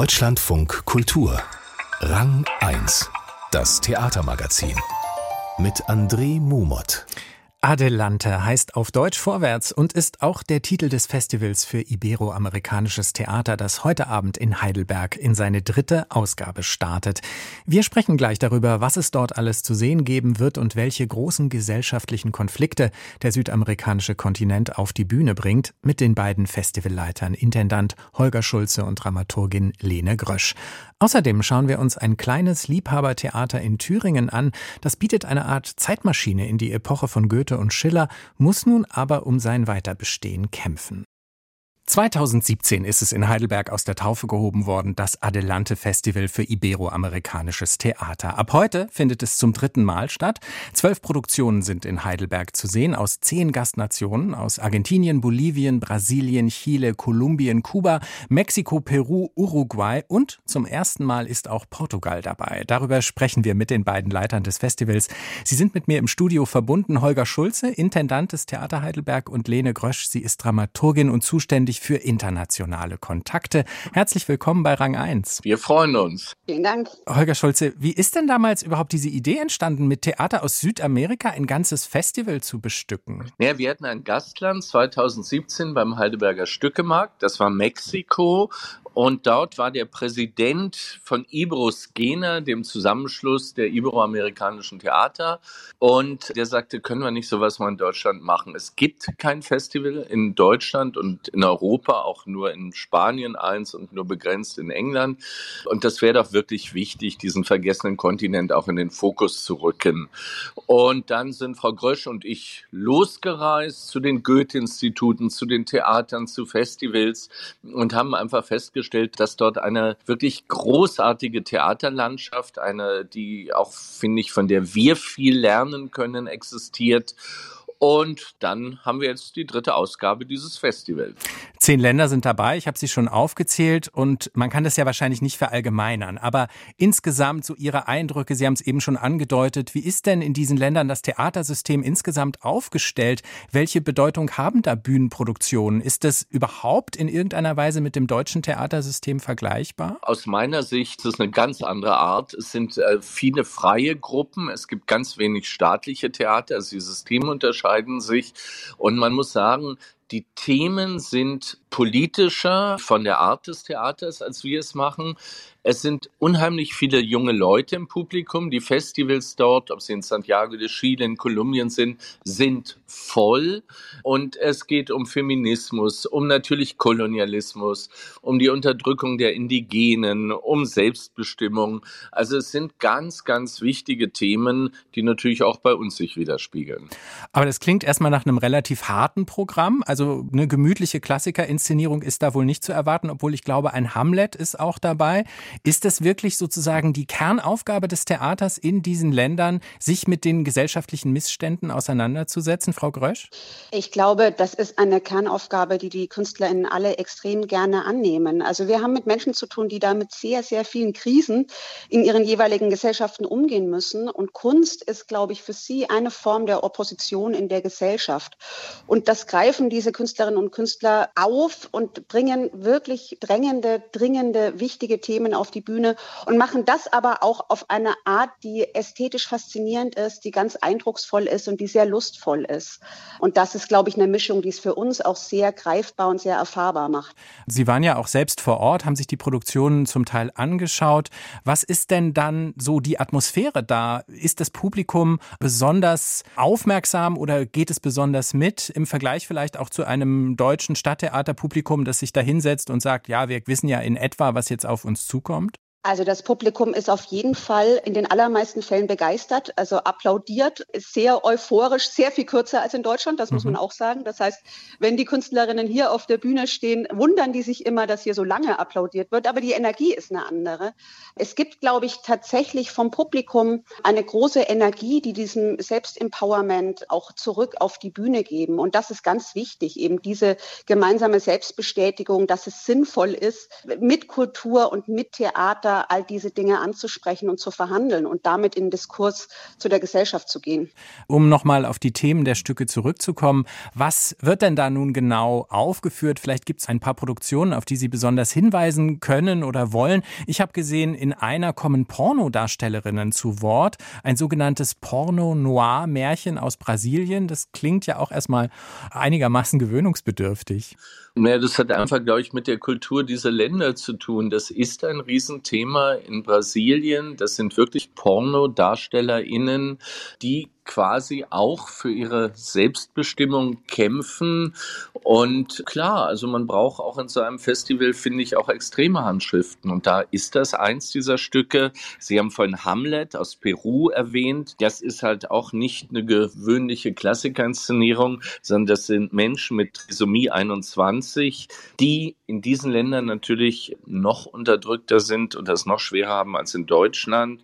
Deutschlandfunk Kultur. Rang 1. Das Theatermagazin. Mit André Mumot. Adelante heißt auf Deutsch vorwärts und ist auch der Titel des Festivals für Iberoamerikanisches Theater, das heute Abend in Heidelberg in seine dritte Ausgabe startet. Wir sprechen gleich darüber, was es dort alles zu sehen geben wird und welche großen gesellschaftlichen Konflikte der südamerikanische Kontinent auf die Bühne bringt, mit den beiden Festivalleitern Intendant Holger Schulze und Dramaturgin Lene Grösch. Außerdem schauen wir uns ein kleines Liebhabertheater in Thüringen an. Das bietet eine Art Zeitmaschine in die Epoche von Goethe und Schiller, muss nun aber um sein Weiterbestehen kämpfen. 2017 ist es in Heidelberg aus der Taufe gehoben worden, das Adelante Festival für Iberoamerikanisches Theater. Ab heute findet es zum dritten Mal statt. Zwölf Produktionen sind in Heidelberg zu sehen aus zehn Gastnationen, aus Argentinien, Bolivien, Brasilien, Chile, Kolumbien, Kuba, Mexiko, Peru, Uruguay und zum ersten Mal ist auch Portugal dabei. Darüber sprechen wir mit den beiden Leitern des Festivals. Sie sind mit mir im Studio verbunden. Holger Schulze, Intendant des Theater Heidelberg und Lene Grösch. Sie ist Dramaturgin und zuständig für internationale Kontakte. Herzlich willkommen bei Rang 1. Wir freuen uns. Vielen Dank. Holger Schulze, wie ist denn damals überhaupt diese Idee entstanden, mit Theater aus Südamerika ein ganzes Festival zu bestücken? Ja, wir hatten ein Gastland 2017 beim Heidelberger Stückemarkt. Das war Mexiko. Und dort war der Präsident von Iberoscena, dem Zusammenschluss der iberoamerikanischen Theater. Und der sagte, können wir nicht sowas mal in Deutschland machen? Es gibt kein Festival in Deutschland und in Europa, auch nur in Spanien eins und nur begrenzt in England. Und das wäre doch wirklich wichtig, diesen vergessenen Kontinent auch in den Fokus zu rücken. Und dann sind Frau Grösch und ich losgereist zu den Goethe-Instituten, zu den Theatern, zu Festivals und haben einfach festgestellt, festgestellt, dass dort eine wirklich großartige Theaterlandschaft, eine, die auch, finde ich, von der wir viel lernen können, existiert. Und dann haben wir jetzt die dritte Ausgabe dieses Festivals. Zehn Länder sind dabei, ich habe sie schon aufgezählt und man kann das ja wahrscheinlich nicht verallgemeinern. Aber insgesamt so Ihre Eindrücke, Sie haben es eben schon angedeutet, wie ist denn in diesen Ländern das Theatersystem insgesamt aufgestellt? Welche Bedeutung haben da Bühnenproduktionen? Ist das überhaupt in irgendeiner Weise mit dem deutschen Theatersystem vergleichbar? Aus meiner Sicht ist es eine ganz andere Art. Es sind äh, viele freie Gruppen, es gibt ganz wenig staatliche Theater, also die Systeme unterscheiden sich. Und man muss sagen, die Themen sind politischer von der Art des Theaters, als wir es machen. Es sind unheimlich viele junge Leute im Publikum. Die Festivals dort, ob sie in Santiago de Chile, in Kolumbien sind, sind voll. Und es geht um Feminismus, um natürlich Kolonialismus, um die Unterdrückung der Indigenen, um Selbstbestimmung. Also es sind ganz, ganz wichtige Themen, die natürlich auch bei uns sich widerspiegeln. Aber das klingt erstmal nach einem relativ harten Programm. Also eine gemütliche Klassikerinszenierung ist da wohl nicht zu erwarten, obwohl ich glaube, ein Hamlet ist auch dabei. Ist es wirklich sozusagen die Kernaufgabe des Theaters in diesen Ländern, sich mit den gesellschaftlichen Missständen auseinanderzusetzen, Frau Grösch? Ich glaube, das ist eine Kernaufgabe, die die KünstlerInnen alle extrem gerne annehmen. Also wir haben mit Menschen zu tun, die da mit sehr, sehr vielen Krisen in ihren jeweiligen Gesellschaften umgehen müssen. Und Kunst ist, glaube ich, für sie eine Form der Opposition in der Gesellschaft. Und das greifen diese Künstlerinnen und Künstler auf und bringen wirklich drängende, dringende, wichtige Themen auf die Bühne und machen das aber auch auf eine Art, die ästhetisch faszinierend ist, die ganz eindrucksvoll ist und die sehr lustvoll ist. Und das ist, glaube ich, eine Mischung, die es für uns auch sehr greifbar und sehr erfahrbar macht. Sie waren ja auch selbst vor Ort, haben sich die Produktionen zum Teil angeschaut. Was ist denn dann so die Atmosphäre da? Ist das Publikum besonders aufmerksam oder geht es besonders mit im Vergleich vielleicht auch zu einem deutschen Stadttheaterpublikum, das sich da hinsetzt und sagt, ja, wir wissen ja in etwa, was jetzt auf uns zukommt? Also das Publikum ist auf jeden Fall in den allermeisten Fällen begeistert, also applaudiert, ist sehr euphorisch, sehr viel kürzer als in Deutschland, das mhm. muss man auch sagen. Das heißt, wenn die Künstlerinnen hier auf der Bühne stehen, wundern die sich immer, dass hier so lange applaudiert wird, aber die Energie ist eine andere. Es gibt, glaube ich, tatsächlich vom Publikum eine große Energie, die diesem Selbstempowerment auch zurück auf die Bühne geben. Und das ist ganz wichtig, eben diese gemeinsame Selbstbestätigung, dass es sinnvoll ist, mit Kultur und mit Theater Theater, all diese Dinge anzusprechen und zu verhandeln und damit in Diskurs zu der Gesellschaft zu gehen. Um nochmal auf die Themen der Stücke zurückzukommen, was wird denn da nun genau aufgeführt? Vielleicht gibt es ein paar Produktionen, auf die Sie besonders hinweisen können oder wollen. Ich habe gesehen, in einer kommen Pornodarstellerinnen zu Wort, ein sogenanntes Porno-Noir-Märchen aus Brasilien. Das klingt ja auch erstmal einigermaßen gewöhnungsbedürftig. Naja, das hat einfach, glaube ich, mit der Kultur dieser Länder zu tun. Das ist ein Riesenthema in Brasilien. Das sind wirklich PornodarstellerInnen, die quasi auch für ihre Selbstbestimmung kämpfen. Und klar, also man braucht auch in so einem Festival, finde ich, auch extreme Handschriften. Und da ist das eins dieser Stücke. Sie haben vorhin Hamlet aus Peru erwähnt. Das ist halt auch nicht eine gewöhnliche Klassikerinszenierung, sondern das sind Menschen mit Trisomie 21, die in diesen Ländern natürlich noch unterdrückter sind und das noch schwerer haben als in Deutschland.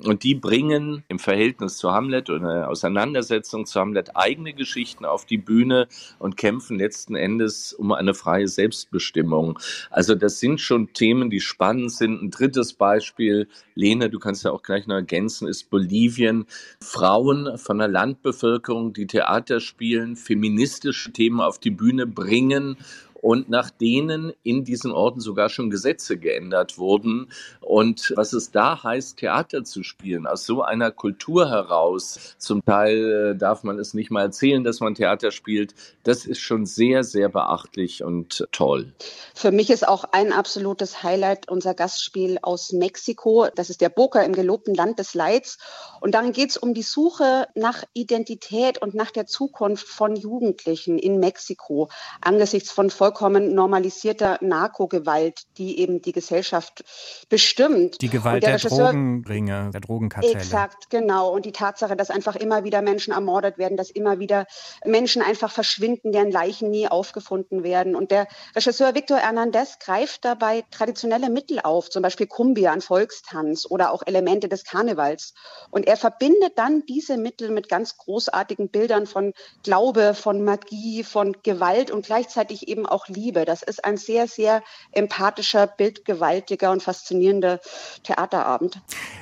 Und die bringen im Verhältnis zu Hamlet oder Auseinandersetzung zu Hamlet eigene Geschichten auf die Bühne und kämpfen letzten Endes um eine freie Selbstbestimmung. Also das sind schon Themen, die spannend sind. Ein drittes Beispiel, Lene, du kannst ja auch gleich noch ergänzen, ist Bolivien. Frauen von der Landbevölkerung, die Theater spielen, feministische Themen auf die Bühne bringen und nach denen in diesen Orten sogar schon Gesetze geändert wurden. Und was es da heißt, Theater zu spielen, aus so einer Kultur heraus, zum Teil äh, darf man es nicht mal erzählen, dass man Theater spielt, das ist schon sehr, sehr beachtlich und toll. Für mich ist auch ein absolutes Highlight unser Gastspiel aus Mexiko. Das ist der Boca im gelobten Land des Leids. Und darin geht es um die Suche nach Identität und nach der Zukunft von Jugendlichen in Mexiko angesichts von Volk vollkommen normalisierter Narkogewalt, die eben die Gesellschaft bestimmt. Die Gewalt der, der Drogenbringer, der Drogenkartelle. Exakt, genau. Und die Tatsache, dass einfach immer wieder Menschen ermordet werden, dass immer wieder Menschen einfach verschwinden, deren Leichen nie aufgefunden werden. Und der Regisseur Victor Hernandez greift dabei traditionelle Mittel auf, zum Beispiel Kumbia, ein Volkstanz oder auch Elemente des Karnevals. Und er verbindet dann diese Mittel mit ganz großartigen Bildern von Glaube, von Magie, von Gewalt und gleichzeitig eben auch auch liebe. Das ist ein sehr, sehr empathischer, bildgewaltiger und faszinierender Theaterabend.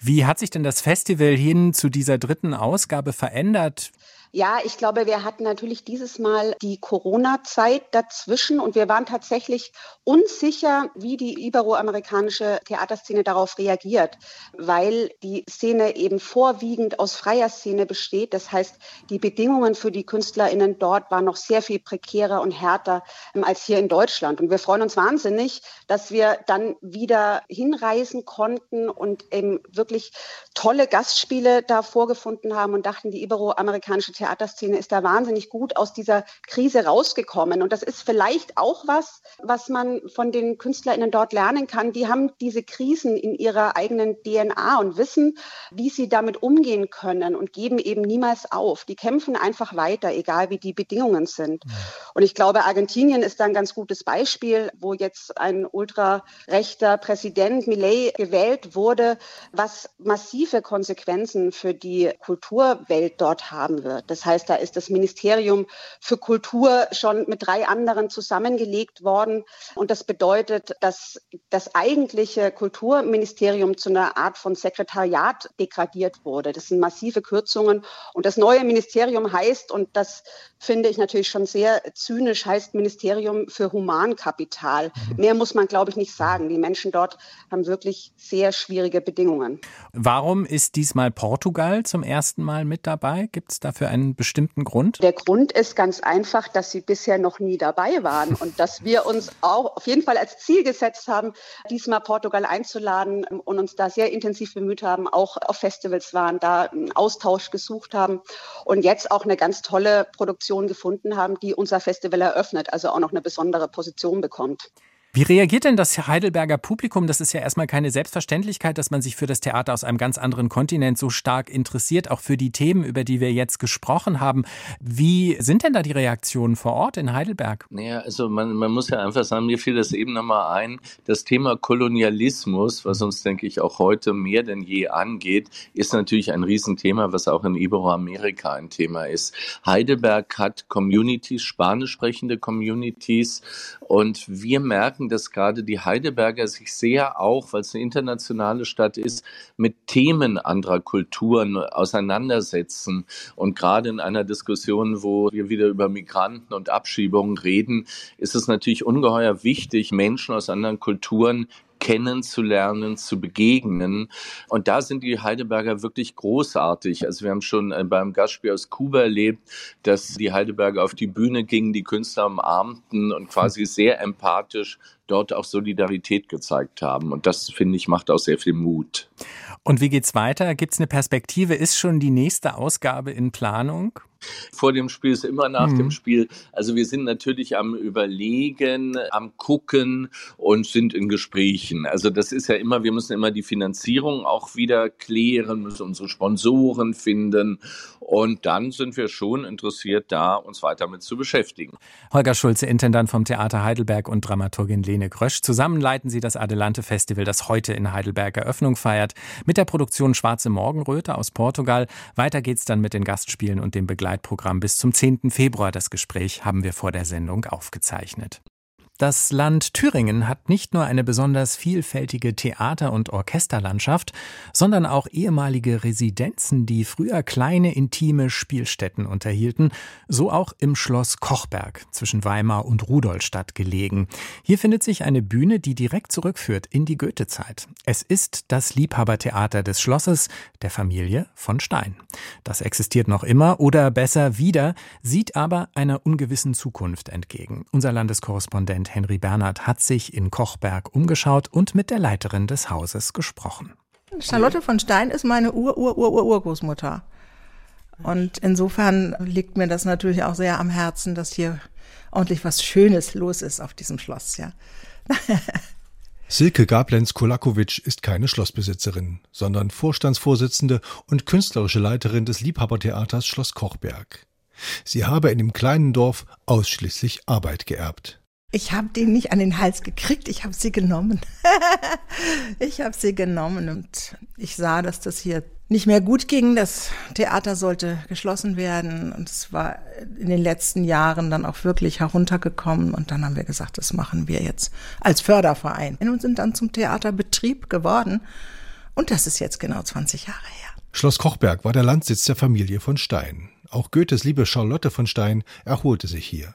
Wie hat sich denn das Festival hin zu dieser dritten Ausgabe verändert? Ja, ich glaube, wir hatten natürlich dieses Mal die Corona-Zeit dazwischen und wir waren tatsächlich unsicher, wie die iberoamerikanische Theaterszene darauf reagiert, weil die Szene eben vorwiegend aus freier Szene besteht. Das heißt, die Bedingungen für die KünstlerInnen dort waren noch sehr viel prekärer und härter ähm, als hier in Deutschland. Und wir freuen uns wahnsinnig, dass wir dann wieder hinreisen konnten und eben wirklich tolle Gastspiele da vorgefunden haben und dachten, die iberoamerikanische Theaterszene ist da wahnsinnig gut aus dieser Krise rausgekommen. Und das ist vielleicht auch was, was man von den KünstlerInnen dort lernen kann. Die haben diese Krisen in ihrer eigenen DNA und wissen, wie sie damit umgehen können und geben eben niemals auf. Die kämpfen einfach weiter, egal wie die Bedingungen sind. Und ich glaube, Argentinien ist da ein ganz gutes Beispiel, wo jetzt ein ultrarechter Präsident Millet gewählt wurde, was massive Konsequenzen für die Kulturwelt dort haben wird. Das heißt, da ist das Ministerium für Kultur schon mit drei anderen zusammengelegt worden. Und das bedeutet, dass das eigentliche Kulturministerium zu einer Art von Sekretariat degradiert wurde. Das sind massive Kürzungen. Und das neue Ministerium heißt, und das finde ich natürlich schon sehr zynisch, heißt Ministerium für Humankapital. Mhm. Mehr muss man, glaube ich, nicht sagen. Die Menschen dort haben wirklich sehr schwierige Bedingungen. Warum ist diesmal Portugal zum ersten Mal mit dabei? Gibt es dafür einen bestimmten Grund? Der Grund ist ganz einfach, dass sie bisher noch nie dabei waren und dass wir uns auch auf jeden Fall als Ziel gesetzt haben, diesmal Portugal einzuladen und uns da sehr intensiv bemüht haben, auch auf Festivals waren, da einen Austausch gesucht haben und jetzt auch eine ganz tolle Produktion gefunden haben, die unser Festival eröffnet, also auch noch eine besondere Position bekommt. Wie reagiert denn das Heidelberger Publikum? Das ist ja erstmal keine Selbstverständlichkeit, dass man sich für das Theater aus einem ganz anderen Kontinent so stark interessiert, auch für die Themen, über die wir jetzt gesprochen haben. Wie sind denn da die Reaktionen vor Ort in Heidelberg? Naja, also man, man muss ja einfach sagen, mir fiel das eben nochmal ein, das Thema Kolonialismus, was uns, denke ich, auch heute mehr denn je angeht, ist natürlich ein Riesenthema, was auch in Iberoamerika ein Thema ist. Heidelberg hat Communities, spanisch sprechende Communities und wir merken, dass gerade die Heidelberger sich sehr auch, weil es eine internationale Stadt ist, mit Themen anderer Kulturen auseinandersetzen. Und gerade in einer Diskussion, wo wir wieder über Migranten und Abschiebungen reden, ist es natürlich ungeheuer wichtig, Menschen aus anderen Kulturen kennenzulernen, zu begegnen. Und da sind die Heidelberger wirklich großartig. Also wir haben schon äh, beim Gastspiel aus Kuba erlebt, dass die Heidelberger auf die Bühne gingen, die Künstler umarmten und quasi sehr empathisch dort auch Solidarität gezeigt haben. Und das, finde ich, macht auch sehr viel Mut. Und wie geht's weiter? Gibt es eine Perspektive? Ist schon die nächste Ausgabe in Planung? Vor dem Spiel ist immer nach mhm. dem Spiel. Also wir sind natürlich am Überlegen, am Gucken und sind in Gesprächen. Also das ist ja immer, wir müssen immer die Finanzierung auch wieder klären, müssen unsere Sponsoren finden. Und dann sind wir schon interessiert, da uns weiter mit zu beschäftigen. Holger Schulze, Intendant vom Theater Heidelberg und Dramaturgin Lene Grösch. Zusammen leiten sie das Adelante Festival, das heute in Heidelberg Eröffnung feiert, mit der Produktion Schwarze Morgenröte aus Portugal. Weiter geht's dann mit den Gastspielen und dem Begleitungen Begleitprogramm bis zum 10. Februar. Das Gespräch haben wir vor der Sendung aufgezeichnet. Das Land Thüringen hat nicht nur eine besonders vielfältige Theater- und Orchesterlandschaft, sondern auch ehemalige Residenzen, die früher kleine intime Spielstätten unterhielten, so auch im Schloss Kochberg zwischen Weimar und Rudolstadt gelegen. Hier findet sich eine Bühne, die direkt zurückführt in die Goethezeit. Es ist das Liebhabertheater des Schlosses der Familie von Stein. Das existiert noch immer oder besser wieder, sieht aber einer ungewissen Zukunft entgegen. Unser Landeskorrespondent Henry Bernhard hat sich in Kochberg umgeschaut und mit der Leiterin des Hauses gesprochen. Charlotte von Stein ist meine Ur-Ur-Ur-Urgroßmutter. Und insofern liegt mir das natürlich auch sehr am Herzen, dass hier ordentlich was Schönes los ist auf diesem Schloss, ja. Silke Gablenz-Kolakowitsch ist keine Schlossbesitzerin, sondern Vorstandsvorsitzende und künstlerische Leiterin des Liebhabertheaters Schloss Kochberg. Sie habe in dem kleinen Dorf ausschließlich Arbeit geerbt. Ich habe die nicht an den Hals gekriegt, ich habe sie genommen. ich habe sie genommen und ich sah, dass das hier nicht mehr gut ging. Das Theater sollte geschlossen werden und es war in den letzten Jahren dann auch wirklich heruntergekommen und dann haben wir gesagt, das machen wir jetzt als Förderverein und sind dann zum Theaterbetrieb geworden und das ist jetzt genau 20 Jahre her. Schloss Kochberg war der Landsitz der Familie von Stein. Auch Goethes liebe Charlotte von Stein erholte sich hier.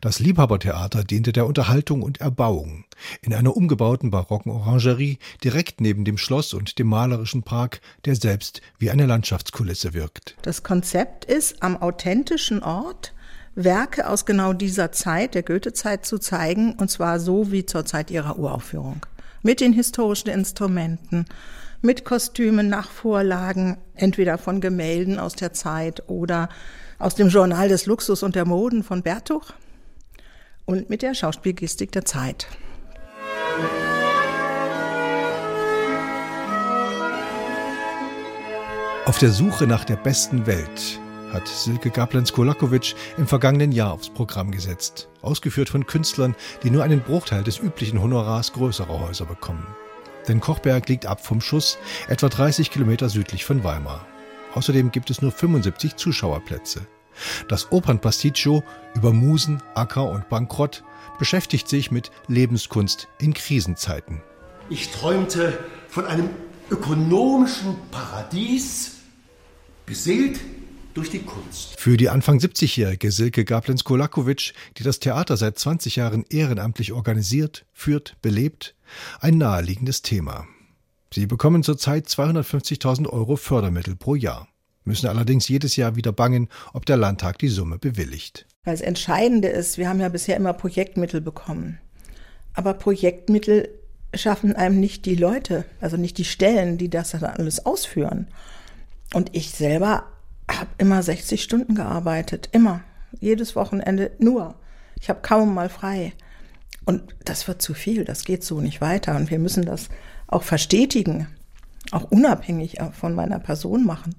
Das Liebhabertheater diente der Unterhaltung und Erbauung. In einer umgebauten barocken Orangerie direkt neben dem Schloss und dem malerischen Park, der selbst wie eine Landschaftskulisse wirkt. Das Konzept ist, am authentischen Ort Werke aus genau dieser Zeit, der Goethezeit, zu zeigen, und zwar so wie zur Zeit ihrer Uraufführung. Mit den historischen Instrumenten, mit Kostümen nach Vorlagen, entweder von Gemälden aus der Zeit oder aus dem Journal des Luxus und der Moden von Bertuch und mit der Schauspielgestik der Zeit. Auf der Suche nach der besten Welt hat Silke Gablenz-Kolakowitsch im vergangenen Jahr aufs Programm gesetzt, ausgeführt von Künstlern, die nur einen Bruchteil des üblichen Honorars größerer Häuser bekommen. Denn Kochberg liegt ab vom Schuss, etwa 30 Kilometer südlich von Weimar. Außerdem gibt es nur 75 Zuschauerplätze. Das Opernpasticcio über Musen, Acker und Bankrott beschäftigt sich mit Lebenskunst in Krisenzeiten. Ich träumte von einem ökonomischen Paradies, beseelt durch die Kunst. Für die Anfang 70-jährige Silke Gablenz-Kolakowitsch, die das Theater seit 20 Jahren ehrenamtlich organisiert, führt, belebt, ein naheliegendes Thema. Sie bekommen zurzeit 250.000 Euro Fördermittel pro Jahr müssen allerdings jedes Jahr wieder bangen, ob der Landtag die Summe bewilligt. Weil das Entscheidende ist, wir haben ja bisher immer Projektmittel bekommen. Aber Projektmittel schaffen einem nicht die Leute, also nicht die Stellen, die das dann alles ausführen. Und ich selber habe immer 60 Stunden gearbeitet, immer, jedes Wochenende nur. Ich habe kaum mal frei. Und das wird zu viel, das geht so nicht weiter. Und wir müssen das auch verstetigen, auch unabhängig von meiner Person machen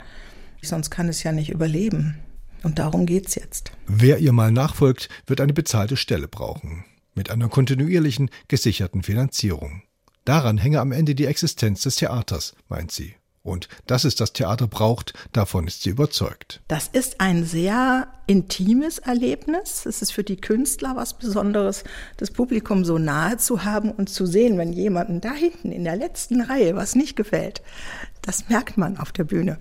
sonst kann es ja nicht überleben. Und darum geht's jetzt. Wer ihr mal nachfolgt, wird eine bezahlte Stelle brauchen. Mit einer kontinuierlichen, gesicherten Finanzierung. Daran hänge am Ende die Existenz des Theaters, meint sie. Und dass es das Theater braucht, davon ist sie überzeugt. Das ist ein sehr intimes Erlebnis. Es ist für die Künstler was Besonderes, das Publikum so nahe zu haben und zu sehen, wenn jemandem da hinten in der letzten Reihe was nicht gefällt. Das merkt man auf der Bühne.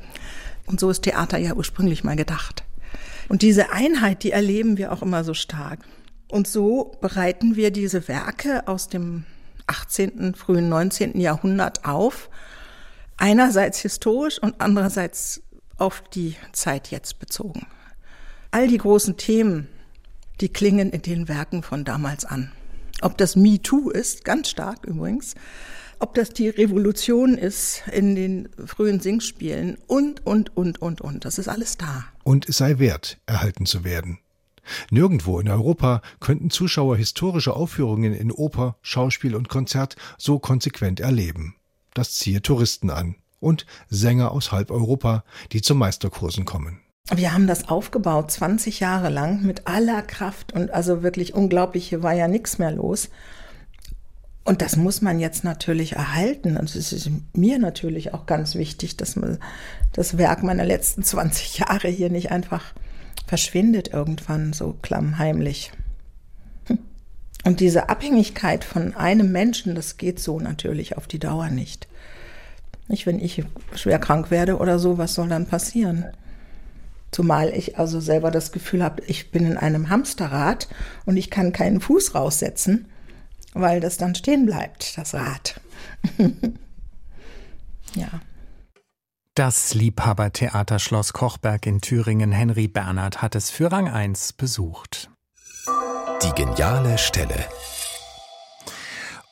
Und so ist Theater ja ursprünglich mal gedacht. Und diese Einheit, die erleben wir auch immer so stark. Und so bereiten wir diese Werke aus dem 18., frühen 19. Jahrhundert auf einerseits historisch und andererseits auf die Zeit jetzt bezogen. All die großen Themen, die klingen in den Werken von damals an. Ob das MeToo ist, ganz stark übrigens, ob das die Revolution ist in den frühen Singspielen und, und, und, und, und. Das ist alles da. Und es sei wert, erhalten zu werden. Nirgendwo in Europa könnten Zuschauer historische Aufführungen in Oper, Schauspiel und Konzert so konsequent erleben. Das ziehe Touristen an und Sänger aus halb Europa, die zu Meisterkursen kommen. Wir haben das aufgebaut, 20 Jahre lang, mit aller Kraft und also wirklich unglaublich, hier war ja nichts mehr los. Und das muss man jetzt natürlich erhalten. Und es ist mir natürlich auch ganz wichtig, dass man das Werk meiner letzten 20 Jahre hier nicht einfach verschwindet irgendwann so klammheimlich. Hm. Und diese Abhängigkeit von einem Menschen, das geht so natürlich auf die Dauer nicht. Nicht, wenn ich schwer krank werde oder so, was soll dann passieren? Zumal ich also selber das Gefühl habe, ich bin in einem Hamsterrad und ich kann keinen Fuß raussetzen, weil das dann stehen bleibt, das Rad. ja. Das Liebhabertheater Schloss Kochberg in Thüringen Henry Bernhard hat es für Rang 1 besucht. Die geniale Stelle.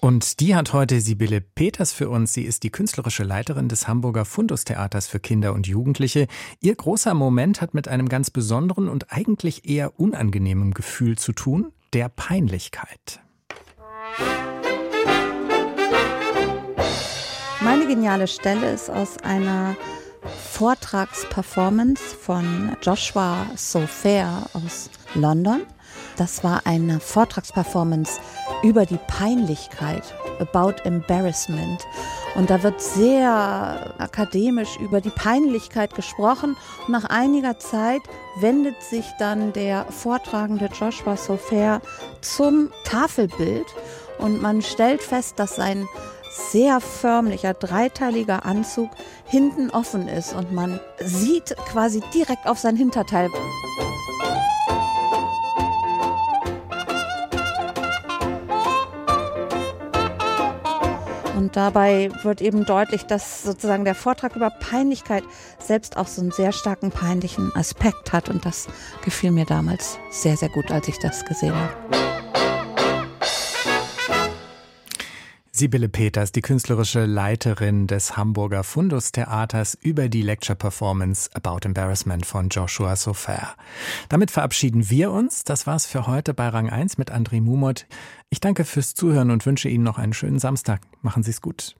Und die hat heute Sibylle Peters für uns. Sie ist die künstlerische Leiterin des Hamburger Fundustheaters für Kinder und Jugendliche. Ihr großer Moment hat mit einem ganz besonderen und eigentlich eher unangenehmen Gefühl zu tun, der Peinlichkeit. Meine geniale Stelle ist aus einer Vortragsperformance von Joshua Sofair aus London. Das war eine Vortragsperformance über die Peinlichkeit, about embarrassment. Und da wird sehr akademisch über die Peinlichkeit gesprochen. Und nach einiger Zeit wendet sich dann der vortragende Joshua Sofer zum Tafelbild und man stellt fest, dass sein sehr förmlicher, dreiteiliger Anzug hinten offen ist und man sieht quasi direkt auf sein Hinterteil. Und dabei wird eben deutlich, dass sozusagen der Vortrag über Peinlichkeit selbst auch so einen sehr starken peinlichen Aspekt hat. Und das gefiel mir damals sehr, sehr gut, als ich das gesehen habe. Sibylle Peters, die künstlerische Leiterin des Hamburger Fundus-Theaters über die Lecture-Performance About Embarrassment von Joshua Sofer. Damit verabschieden wir uns. Das war's für heute bei Rang 1 mit André Mumot. Ich danke fürs Zuhören und wünsche Ihnen noch einen schönen Samstag. Machen Sie's gut.